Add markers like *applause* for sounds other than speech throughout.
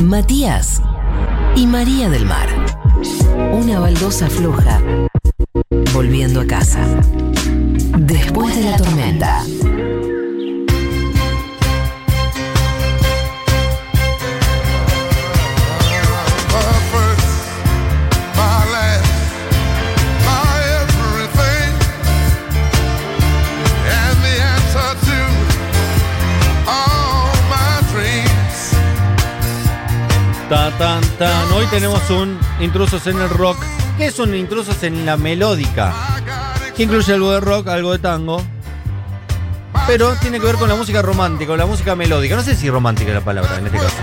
Matías y María del Mar. Una baldosa floja volviendo a casa. Después de la tormenta. Hoy tenemos un Intrusos en el Rock. ¿Qué es un Intrusos en la melódica? Que incluye algo de rock, algo de tango. Pero tiene que ver con la música romántica, con la música melódica. No sé si romántica es la palabra en este caso.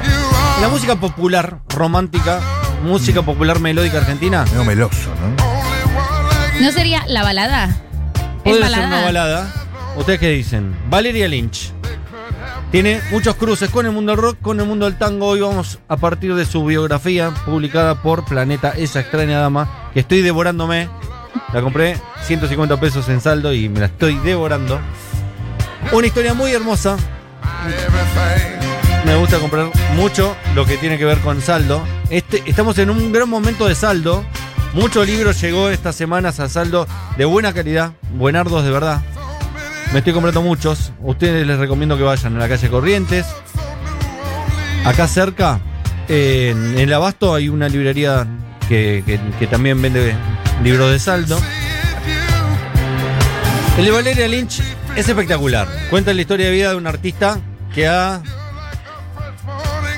La música popular, romántica, música popular melódica argentina. Medio meloso, ¿no? ¿No sería la balada? ¿Es Puede ser una balada. ¿Ustedes qué dicen? Valeria Lynch. Tiene muchos cruces con el mundo del rock, con el mundo del tango. Hoy vamos a partir de su biografía publicada por Planeta, esa extraña dama, que estoy devorándome. La compré 150 pesos en saldo y me la estoy devorando. Una historia muy hermosa. Me gusta comprar mucho lo que tiene que ver con saldo. Este, estamos en un gran momento de saldo. Muchos libros llegó estas semanas a saldo de buena calidad, buenardos de verdad. Me estoy comprando muchos. Ustedes les recomiendo que vayan a la calle Corrientes. Acá cerca, en el Abasto, hay una librería que, también vende libros de saldo. El de Valeria Lynch es espectacular. Cuenta la historia de vida de un artista que ha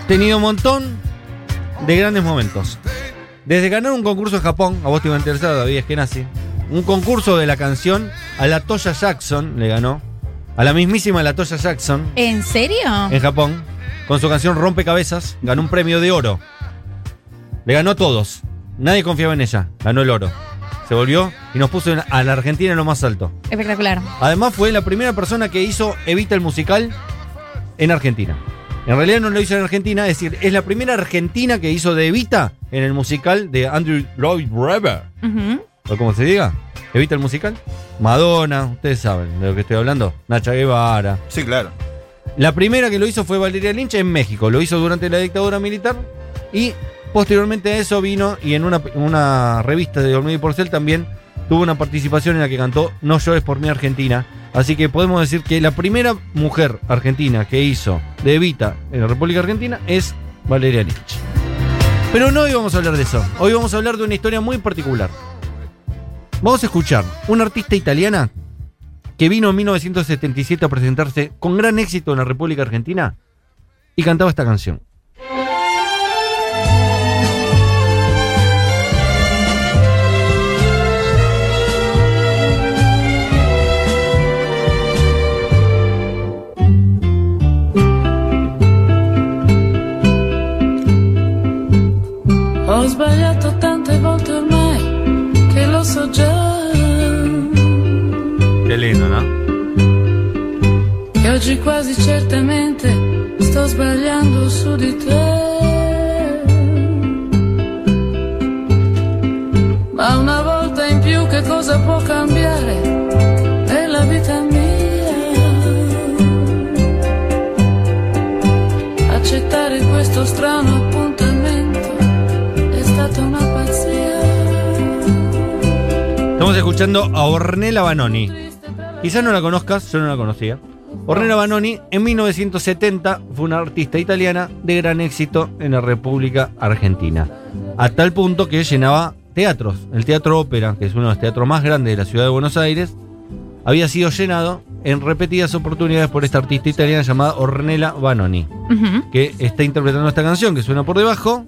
tenido un montón de grandes momentos. Desde ganar un concurso en Japón, a vos te iba a interesar, David, es que nazi. Un concurso de la canción a la Toya Jackson le ganó. A la mismísima la Toya Jackson ¿En serio? en Japón. Con su canción Rompecabezas, ganó un premio de oro. Le ganó a todos. Nadie confiaba en ella. Ganó el oro. Se volvió y nos puso a la Argentina en lo más alto. Espectacular. Además fue la primera persona que hizo Evita el musical en Argentina. En realidad no lo hizo en Argentina, es decir, es la primera argentina que hizo de Evita en el musical de Andrew Lloyd Webber. Ujú. O como se diga, Evita el musical. Madonna, ustedes saben de lo que estoy hablando. Nacha Guevara. Sí, claro. La primera que lo hizo fue Valeria Lynch en México. Lo hizo durante la dictadura militar y posteriormente a eso vino y en una, una revista de Olmedo y Porcel también tuvo una participación en la que cantó No llores por mi Argentina. Así que podemos decir que la primera mujer argentina que hizo de Evita en la República Argentina es Valeria Lynch. Pero no hoy vamos a hablar de eso. Hoy vamos a hablar de una historia muy particular. Vamos a escuchar una artista italiana que vino en 1977 a presentarse con gran éxito en la República Argentina y cantaba esta canción. Di te. Ma una volta in più che cosa può cambiare nella vita mia? Accettare questo strano appuntamento è stata una pazzia. Estamos escuchando a Ornella Banoni. Quizás no la conozcas, yo no la conocía. Ornella Banoni en 1970 fue una artista italiana de gran éxito en la República Argentina. A tal punto que llenaba teatros. El Teatro Ópera, que es uno de los teatros más grandes de la ciudad de Buenos Aires, había sido llenado en repetidas oportunidades por esta artista italiana llamada Ornella Banoni. Ujú. que está interpretando esta canción que suena por debajo,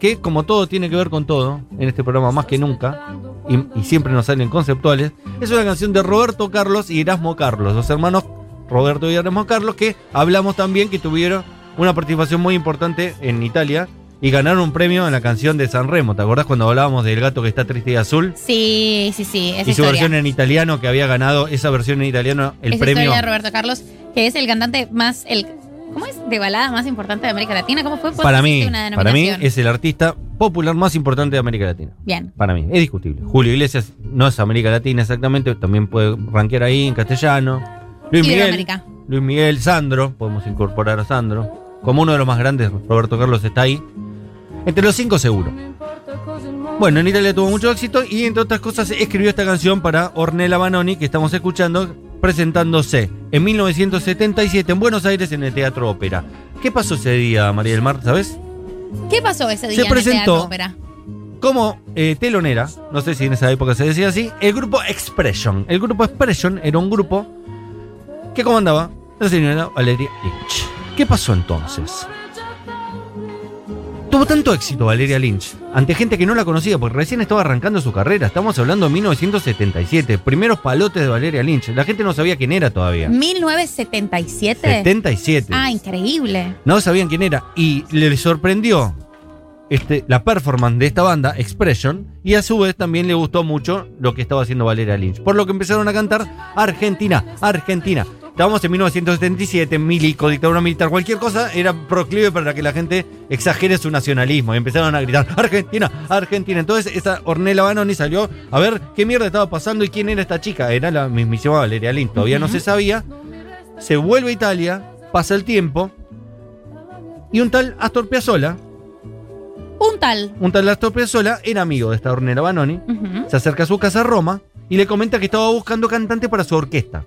que como todo tiene que ver con todo, en este programa más que nunca, y, y siempre nos salen conceptuales, es una canción de Roberto Carlos y Erasmo Carlos, los hermanos Roberto y Erasmo Carlos, que hablamos también que tuvieron una participación muy importante en Italia y ganaron un premio en la canción de San Remo. ¿Te acordás cuando hablábamos del gato que está triste y azul? Sí, sí, sí. Esa y su historia. versión en italiano, que había ganado esa versión en italiano, el Esa premio. historia de Roberto Carlos, que es el cantante más. El, ¿Cómo es? De balada más importante de América Latina. ¿Cómo fue? ¿Vos Para mí, una para mí es el artista popular más importante de América Latina. Bien. Para mí, es discutible. Julio Iglesias no es América Latina exactamente, también puede rankear ahí en castellano. Luis Miguel. Luis Miguel, Sandro, podemos incorporar a Sandro. Como uno de los más grandes, Roberto Carlos está ahí. Entre los cinco seguro. Bueno, en Italia tuvo mucho éxito y entre otras cosas escribió esta canción para Ornella Banoni que estamos escuchando presentándose en 1977 en Buenos Aires en el Teatro Ópera. ¿Qué pasó ese día, María del Mar, sabes? ¿Qué pasó ese día Se en el presentó- Teatro Ópera? Como eh, telonera, no sé si en esa época se decía así, el grupo Expression. El grupo Expression era un grupo que comandaba la señora Valeria Lynch. ¿Qué pasó entonces? Tuvo tanto éxito Valeria Lynch ante gente que no la conocía porque recién estaba arrancando su carrera. Estamos hablando de 1977, primeros palotes de Valeria Lynch. La gente no sabía quién era todavía. 1977. 77. Ah, increíble. No sabían quién era. Y le sorprendió este, la performance de esta banda, Expression, y a su vez también le gustó mucho lo que estaba haciendo Valeria Lynch. Por lo que empezaron a cantar Argentina, Argentina. Estábamos en 1977, milico, dictadura militar, cualquier cosa era proclive para que la gente exagere su nacionalismo. Y empezaron a gritar, Argentina, Argentina. Entonces esa Ornella Banoni salió a ver qué mierda estaba pasando y quién era esta chica. Era la mismísima Valeria Lynch. Todavía no se sabía. Se vuelve a Italia, pasa el tiempo, y un tal Astor Piazzolla, Un tal. un tal Astor Piazzolla, era amigo de esta Ornella Banoni, se acerca a su casa a Roma y le comenta que estaba buscando cantante para su orquesta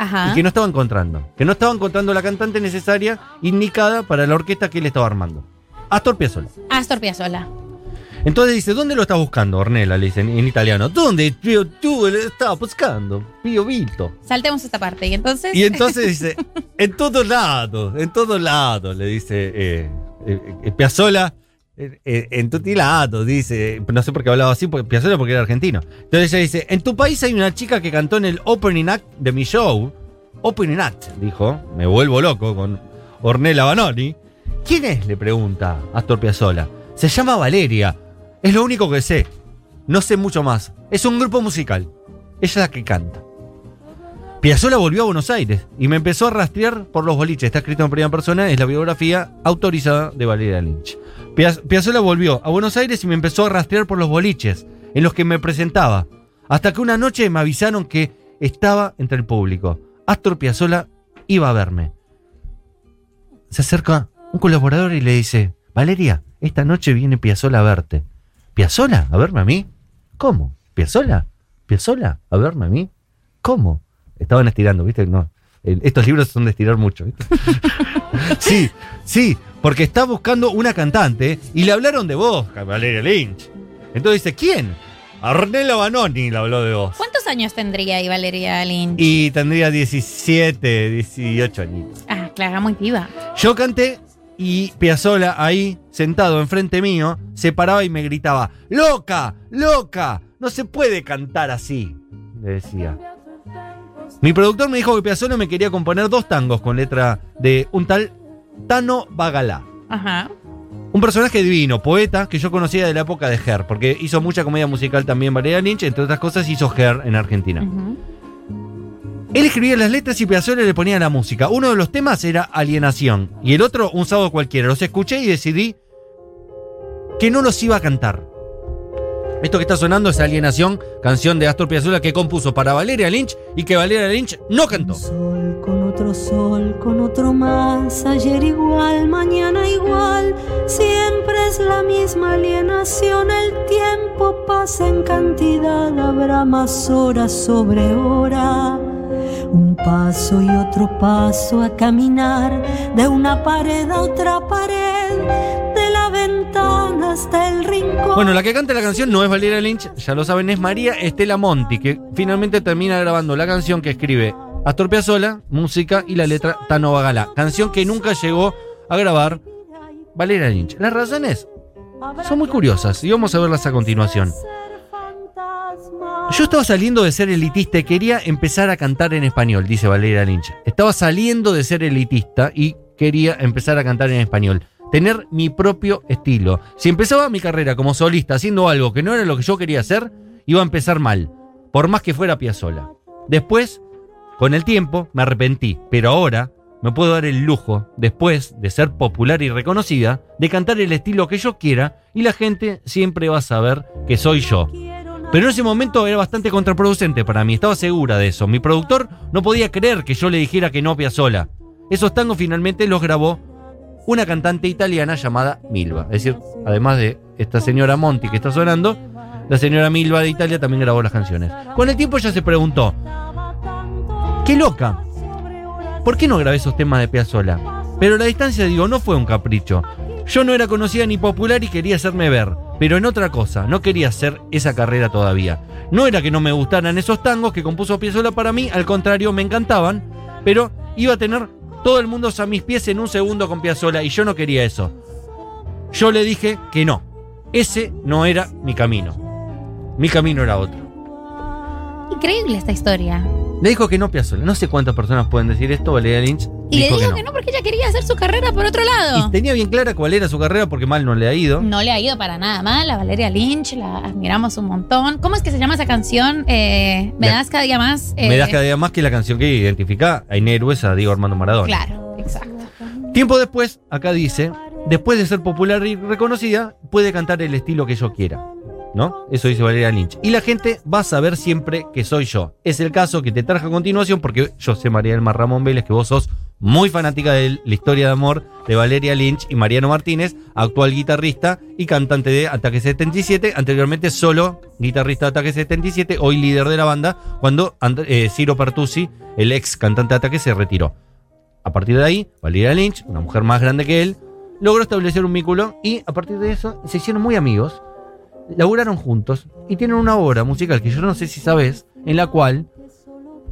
Ajá. y que no estaba encontrando, que no estaba encontrando la cantante necesaria, indicada para la orquesta que él estaba armando. Astor Piazzolla. Astor Piazzolla. Entonces dice, ¿dónde lo estás buscando, Ornella? Le dicen en italiano. ¿Dónde tío, tú lo estás buscando? Pío Vilto. Saltemos esta parte. Y entonces. Y entonces dice, en todos lados, en todos lados, le dice eh, Piazzolla, eh, eh, en tutti lados, dice, no sé por qué hablaba así, porque Piazzolla porque era argentino. Entonces ella dice, en tu país hay una chica que cantó en el opening act de mi show. Opening act, dijo, me vuelvo loco con Ornella Banoni. ¿Quién es? le pregunta Astor Piazzolla. Se llama Valeria, es lo único que sé. No sé mucho más. Es un grupo musical. Ella es la que canta. Piazzolla volvió a Buenos Aires y me empezó a rastrear por los boliches. Está escrito en primera persona, es la biografía autorizada de Valeria Lynch. Piaz- Piazzolla volvió a Buenos Aires y me empezó a rastrear por los boliches en los que me presentaba. Hasta que una noche me avisaron que estaba entre el público. Astor Piazzolla iba a verme. Se acerca un colaborador y le dice, Valeria, esta noche viene Piazzolla a verte. ¿Piazzolla? ¿A verme a mí? ¿Cómo? ¿Piazzolla? ¿Piazzolla? ¿A verme a mí? ¿Cómo? Estaban estirando, ¿viste? No. estos libros son de estirar mucho, ¿viste? *laughs* sí, sí, porque está buscando una cantante y le hablaron de vos, Valeria Lynch. Entonces dice, ¿quién? Ornella Banoni le habló de vos. ¿Cuántos años tendría ahí Valeria Lynch? Y tendría 17, 18 añitos. Ah, claro, muy viva. Yo canté y Piazzolla ahí, sentado enfrente mío, se paraba y me gritaba, ¡Loca! ¡Loca! No se puede cantar así, le decía. Mi productor me dijo que Piazzolla me quería componer dos tangos con letra de un tal Tano Bagalá. Ajá. Un personaje divino, poeta, que yo conocía de la época de Her, porque hizo mucha comedia musical también Valeria Lynch, entre otras cosas hizo Her en Argentina. Él escribía las letras y Piazzolla le ponía la música. Uno de los temas era Alienación y el otro Un sábado cualquiera. Los escuché y decidí que no los iba a cantar. Esto que está sonando es Alienación, canción de Astor Piazzolla que compuso para Valeria Lynch y que Valeria Lynch no cantó. Sol con otro sol, con otro más, ayer igual, mañana igual, siempre es la misma alienación, el tiempo pasa en cantidad, habrá más horas sobre hora. Un paso y otro paso a caminar, de una pared a otra pared, hasta el rincón. Bueno, la que canta la canción no es Valeria Lynch, ya lo saben, es María Estela Monti, que finalmente termina grabando la canción que escribe Astor Piazzolla, música y la letra Tano Bagala. Canción que nunca llegó a grabar Valeria Lynch. Las razones son muy curiosas y vamos a verlas a continuación. Yo estaba saliendo de ser elitista y quería empezar a cantar en español, dice Valeria Lynch. Estaba saliendo de ser elitista y quería empezar a cantar en español. Tener mi propio estilo. Si empezaba mi carrera como solista haciendo algo que no era lo que yo quería hacer, iba a empezar mal. Por más que fuera Piazzolla. Después, con el tiempo, me arrepentí. Pero ahora me puedo dar el lujo, después de ser popular y reconocida, de cantar el estilo que yo quiera y la gente siempre va a saber que soy yo. Pero en ese momento era bastante contraproducente para mí, estaba segura de eso. Mi productor no podía creer que yo le dijera que no a Piazzolla. Esos tangos finalmente los grabó una cantante italiana llamada Milva. Es decir, además de esta señora Monti que está sonando, la señora Milva de Italia también grabó las canciones. Con el tiempo ella se preguntó, qué loca, ¿por qué no grabé esos temas de Piazzolla? Pero la distancia, digo, no fue un capricho. Yo no era conocida ni popular y quería hacerme ver, pero en otra cosa, no quería hacer esa carrera todavía. No era que no me gustaran esos tangos que compuso Piazzolla para mí, al contrario, me encantaban, pero iba a tener todo el mundo a mis pies en un segundo con Piazzolla y yo no quería eso. Yo le dije que no, ese no era mi camino. Mi camino era otro. Increíble esta historia. Le dijo que no Piazzolla. No sé cuántas personas pueden decir esto, Valeria Lynch. Y le dijo que no. porque ella quería hacer su carrera por otro lado. Y tenía bien clara cuál era su carrera porque mal no le ha ido. No le ha ido para nada mal. A Valeria Lynch la admiramos un montón. ¿Cómo es que se llama esa canción? Eh, me das cada día más. eh, Me das cada día más que la canción que identifica a héroes a Diego Armando Maradona. Claro, exacto. Tiempo después, acá dice, después de ser popular y reconocida, puede cantar el estilo que yo quiera. ¿No? Eso dice Valeria Lynch. Y la gente va a saber siempre que soy yo. Es el caso que te traje a continuación porque yo sé, María del Mar Ramón Vélez, que vos sos muy fanática de la historia de amor de Valeria Lynch y Mariano Martínez, actual guitarrista y cantante de Ataque 77, anteriormente solo guitarrista de Ataque 77, hoy líder de la banda, cuando And- eh, Ciro Pertusi, el ex cantante de Ataque, se retiró. A partir de ahí, Valeria Lynch, una mujer más grande que él, logró establecer un vínculo y a partir de eso se hicieron muy amigos, laburaron juntos y tienen una obra musical que yo no sé si sabes, en la cual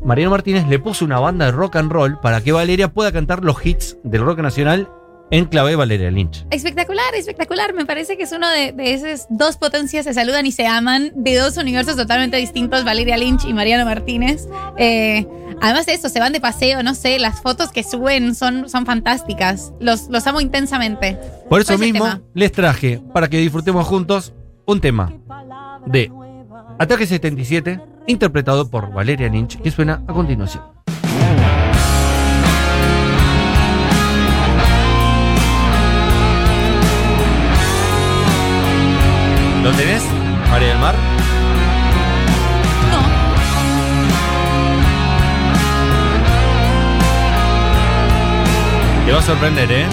Mariano Martínez le puso una banda de rock and roll para que Valeria pueda cantar los hits del rock nacional en clave Valeria Lynch. Espectacular, espectacular. Me parece que es uno de, de esas dos potencias se saludan y se aman, de dos universos totalmente distintos, Valeria Lynch y Mariano Martínez. Eh, además de eso, se van de paseo, no sé, las fotos que suben son, son fantásticas. Los, los amo intensamente. Por eso ¿Cuál es el mismo les traje para que disfrutemos juntos un tema de Ataque 77 interpretado por Valeria Lynch que suena a continuación. ¿Lo tenés, María del Mar? No, Te va a sorprender, ¿eh?